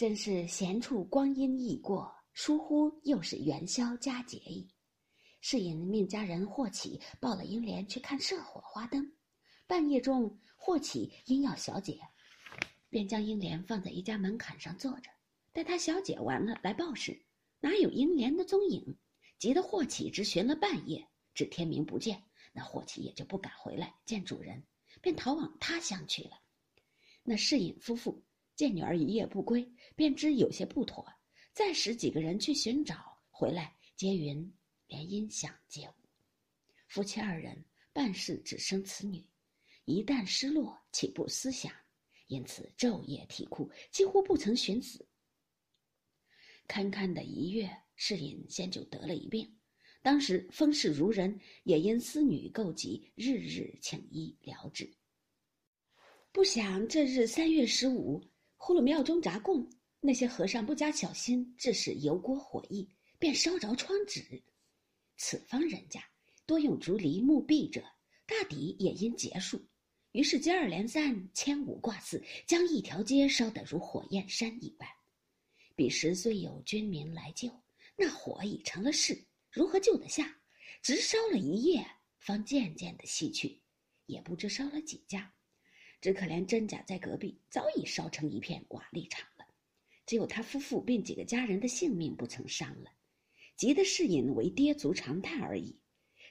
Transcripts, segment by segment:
真是闲处光阴易过，疏忽又是元宵佳节矣。是引命家人霍启抱了英莲去看社火花灯。半夜中，霍启因要小姐，便将英莲放在一家门槛上坐着，待他小姐完了来报时，哪有英莲的踪影？急得霍启直寻了半夜，至天明不见。那霍启也就不敢回来见主人，便逃往他乡去了。那世隐夫妇见女儿一夜不归，便知有些不妥，再使几个人去寻找，回来皆云连音响皆无。夫妻二人办事只生此女，一旦失落，岂不思想？因此昼夜啼哭，几乎不曾寻死。堪堪的一月，世隐先就得了一病。当时风势如人，也因思女够急，日日请医疗治。不想这日三月十五，呼噜庙中闸供，那些和尚不加小心，致使油锅火溢，便烧着窗纸。此方人家多用竹篱木壁者，大抵也因劫数。于是接二连三，千五挂四，将一条街烧得如火焰山一般。彼时虽有军民来救，那火已成了势。如何救得下？直烧了一夜，方渐渐的熄去，也不知烧了几家。只可怜真假在隔壁，早已烧成一片瓦砾场了。只有他夫妇并几个家人的性命不曾伤了，急得世隐为跌足长叹而已，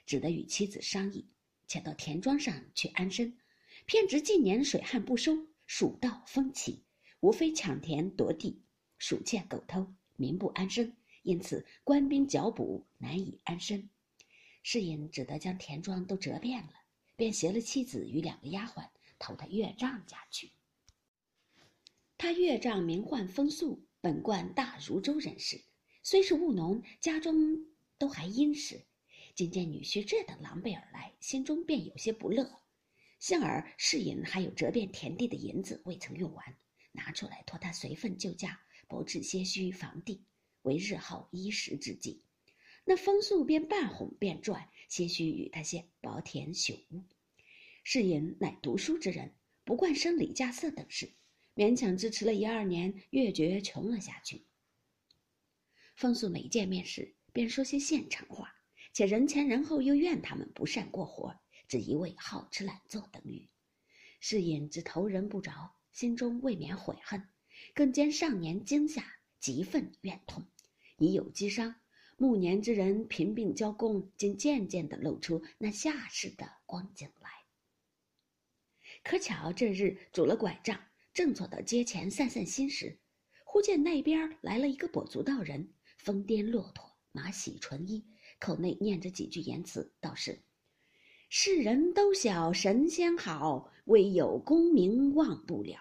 只得与妻子商议，且到田庄上去安身。偏值近年水旱不收，蜀道风起，无非抢田夺地，鼠窃狗偷，民不安生。因此，官兵剿捕难以安身，世隐只得将田庄都折遍了，便携了妻子与两个丫鬟投他岳丈家去。他岳丈名唤风素，本贯大如州人士，虽是务农，家中都还殷实。今见女婿这等狼狈而来，心中便有些不乐。幸而世隐还有折遍田地的银子未曾用完，拿出来托他随份救驾，博置些许房地。为日后衣食之计，那风素便半哄便赚，些许与他些薄田朽屋。世隐乃读书之人，不惯生理架色等事，勉强支持了一二年，越觉穷了下去。风素每见面时，便说些现成话，且人前人后又怨他们不善过活，只一味好吃懒做等语。世隐只投人不着，心中未免悔恨，更兼上年惊吓。极愤怨痛，已有积伤。暮年之人贫病交工，竟渐渐的露出那下世的光景来。可巧这日拄了拐杖，正坐到街前散散心时，忽见那边来了一个跛足道人，疯癫骆驼，马喜纯衣，口内念着几句言辞，道是：“世人都晓神仙好，唯有功名忘不了。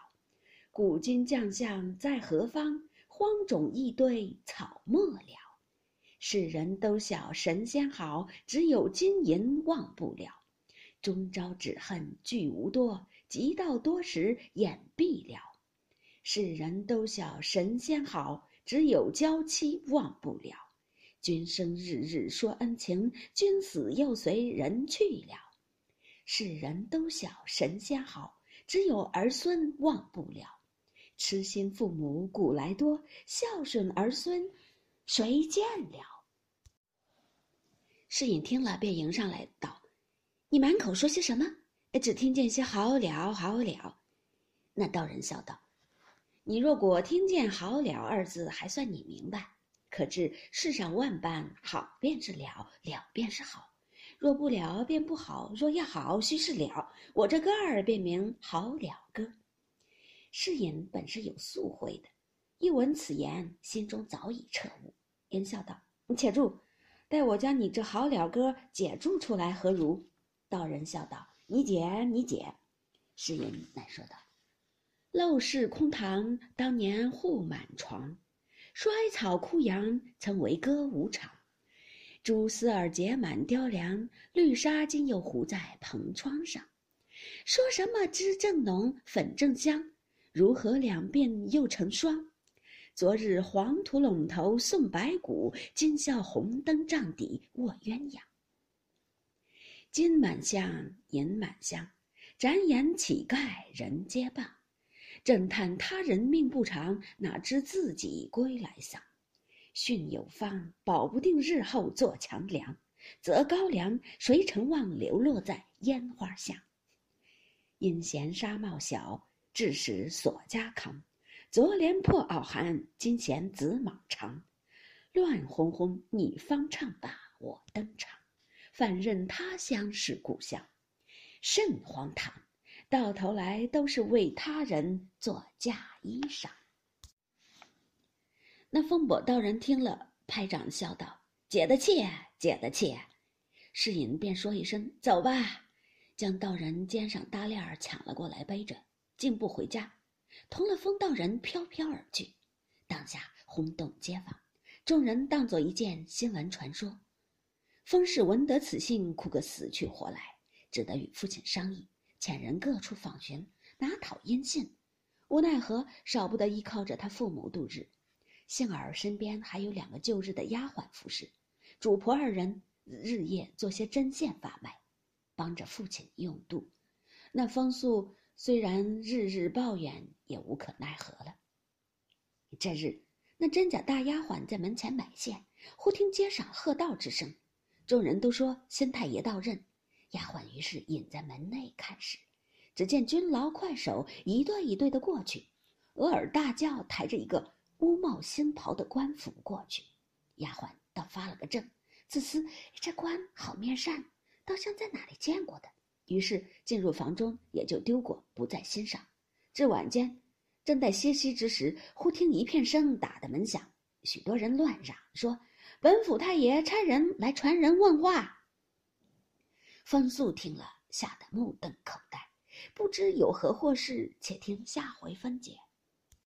古今将相在何方？”荒冢一堆草没了，世人都晓神仙好，只有金银忘不了。终朝只恨聚无多，及到多时眼闭了。世人都晓神仙好，只有娇妻忘不了。君生日日说恩情，君死又随人去了。世人都晓神仙好，只有儿孙忘不了。痴心父母古来多，孝顺儿孙谁见了？世隐听了，便迎上来道：“你满口说些什么？只听见些好了，好了。”那道人笑道：“你若果听见‘好了’二字，还算你明白。可知世上万般好，便是了，了便是好；若不了，便不好；若要好，须是了。我这歌儿便名好了歌。”世隐本是有素慧的，一闻此言，心中早已彻悟，言笑道：“你且住，待我将你这好了歌解注出来，何如？”道人笑道：“你解，你解。”世隐乃说道：“陋室空堂，当年户满床；衰草枯杨，曾为歌舞场。蛛丝儿结满雕梁，绿纱今又糊在蓬窗上。说什么脂正浓，粉正香。”如何两鬓又成霜？昨日黄土陇头送白骨，今宵红灯帐底卧鸳鸯。金满箱，银满箱，展眼乞丐人皆谤。正叹他人命不长，哪知自己归来丧。训有方，保不定日后做强梁。择高粱，谁曾望流落在烟花巷？因嫌纱帽小，致使锁家康。昨怜破袄寒，今嫌紫蟒长。乱哄哄，你方唱罢我登场。反认他乡是故乡，甚荒唐！到头来都是为他人做嫁衣裳。那风伯道人听了，拍掌笑道：“解得气，解得气！”世隐便说一声：“走吧。”将道人肩上搭链儿抢了过来，背着，径步回家，同了风道人飘飘而去。当下轰动街坊，众人当作一件新闻传说。风氏闻得此信，哭个死去活来，只得与父亲商议，遣人各处访寻，拿讨音信。无奈何，少不得依靠着他父母度日。幸而身边还有两个旧日的丫鬟服侍，主仆二人日夜做些针线发卖。帮着父亲用度，那风素虽然日日抱怨，也无可奈何了。这日，那真假大丫鬟在门前买线，忽听街上喝道之声，众人都说新太爷到任，丫鬟于是隐在门内看时，只见军牢快手一对一对的过去，额尔大轿抬着一个乌帽新袍的官府过去，丫鬟倒发了个怔，自思这官好面善。倒像在哪里见过的，于是进入房中，也就丢过，不在心上。至晚间，正待歇息之时，忽听一片声打的门响，许多人乱嚷说：“本府太爷差人来传人问话。”风素听了，吓得目瞪口呆，不知有何祸事，且听下回分解。